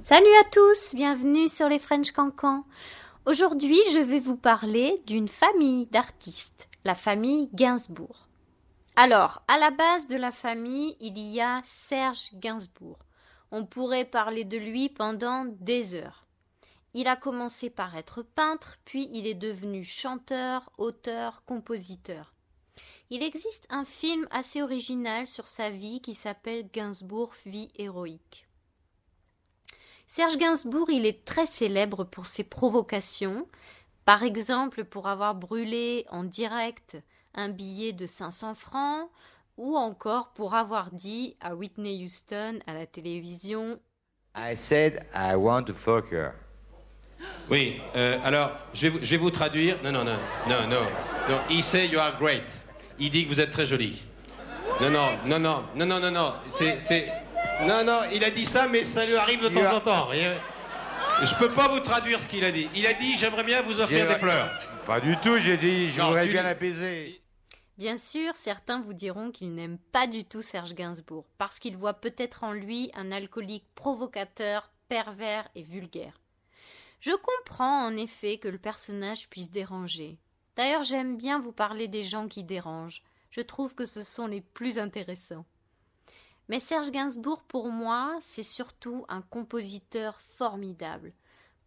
Salut à tous, bienvenue sur les French Cancans. Aujourd'hui, je vais vous parler d'une famille d'artistes, la famille Gainsbourg. Alors, à la base de la famille, il y a Serge Gainsbourg. On pourrait parler de lui pendant des heures. Il a commencé par être peintre, puis il est devenu chanteur, auteur, compositeur. Il existe un film assez original sur sa vie qui s'appelle Gainsbourg Vie héroïque. Serge Gainsbourg, il est très célèbre pour ses provocations, par exemple pour avoir brûlé en direct un billet de 500 francs, ou encore pour avoir dit à Whitney Houston à la télévision I said I want to fuck her. Oui, euh, alors je vais, je vais vous traduire. Non, non, non, non, non. non. He say you are great. Il dit que vous êtes très jolie. Non, non, non, non, non, non, non, non. C'est, c'est. Non, non, il a dit ça, mais ça lui arrive de temps en temps. Je peux pas vous traduire ce qu'il a dit. Il a dit j'aimerais bien vous offrir des fleurs. Pas du tout, j'ai dit, je Non, voudrais bien l'apaiser. Bien sûr, certains vous diront qu'ils n'aiment pas du tout Serge Gainsbourg, parce qu'ils voient peut-être en lui un alcoolique provocateur, pervers et vulgaire. Je comprends en effet que le personnage puisse déranger. D'ailleurs, j'aime bien vous parler des gens qui dérangent. Je trouve que ce sont les plus intéressants. Mais Serge Gainsbourg, pour moi, c'est surtout un compositeur formidable.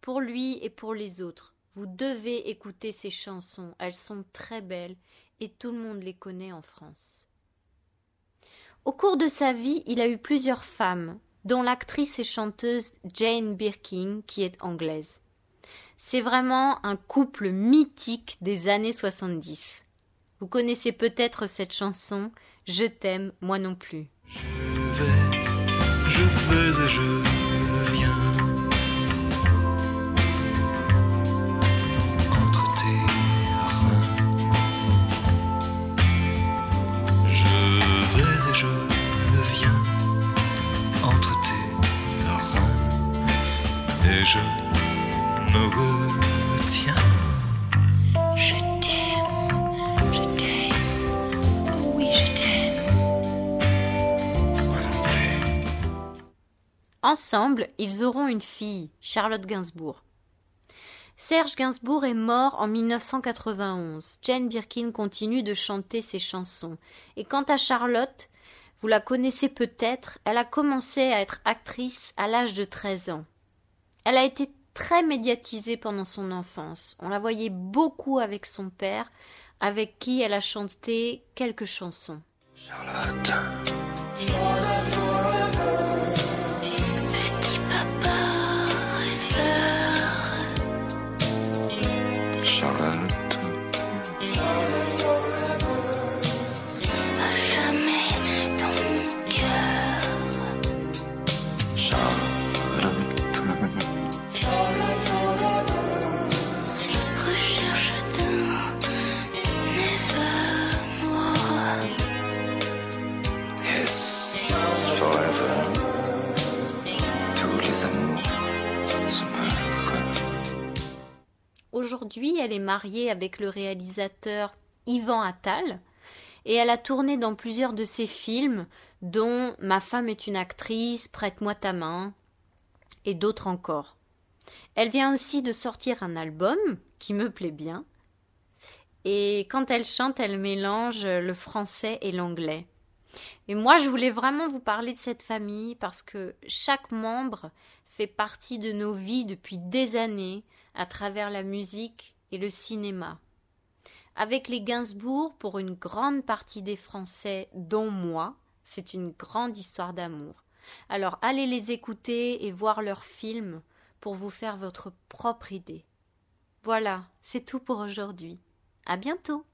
Pour lui et pour les autres, vous devez écouter ses chansons, elles sont très belles et tout le monde les connaît en France. Au cours de sa vie, il a eu plusieurs femmes, dont l'actrice et chanteuse Jane Birkin, qui est anglaise. C'est vraiment un couple mythique des années 70. Vous connaissez peut-être cette chanson Je t'aime, moi non plus. Je vais, je vais et je viens entre tes reins. Je vais et je viens entre tes reins et je me retiens. Je t'aime, je t'aime, oui je t'aime. Moi non plus. Ensemble, ils auront une fille, Charlotte Gainsbourg. Serge Gainsbourg est mort en 1991. Jane Birkin continue de chanter ses chansons. Et quant à Charlotte, vous la connaissez peut-être, elle a commencé à être actrice à l'âge de 13 ans. Elle a été très médiatisée pendant son enfance. On la voyait beaucoup avec son père, avec qui elle a chanté quelques chansons. Charlotte, Petit papa rêveur, Charlotte, Aujourd'hui, elle est mariée avec le réalisateur Ivan Attal et elle a tourné dans plusieurs de ses films, dont Ma femme est une actrice, Prête-moi ta main et d'autres encore. Elle vient aussi de sortir un album qui me plaît bien. Et quand elle chante, elle mélange le français et l'anglais. Et moi, je voulais vraiment vous parler de cette famille parce que chaque membre fait partie de nos vies depuis des années à travers la musique et le cinéma. Avec les Gainsbourg, pour une grande partie des Français, dont moi, c'est une grande histoire d'amour. Alors allez les écouter et voir leurs films pour vous faire votre propre idée. Voilà, c'est tout pour aujourd'hui. À bientôt.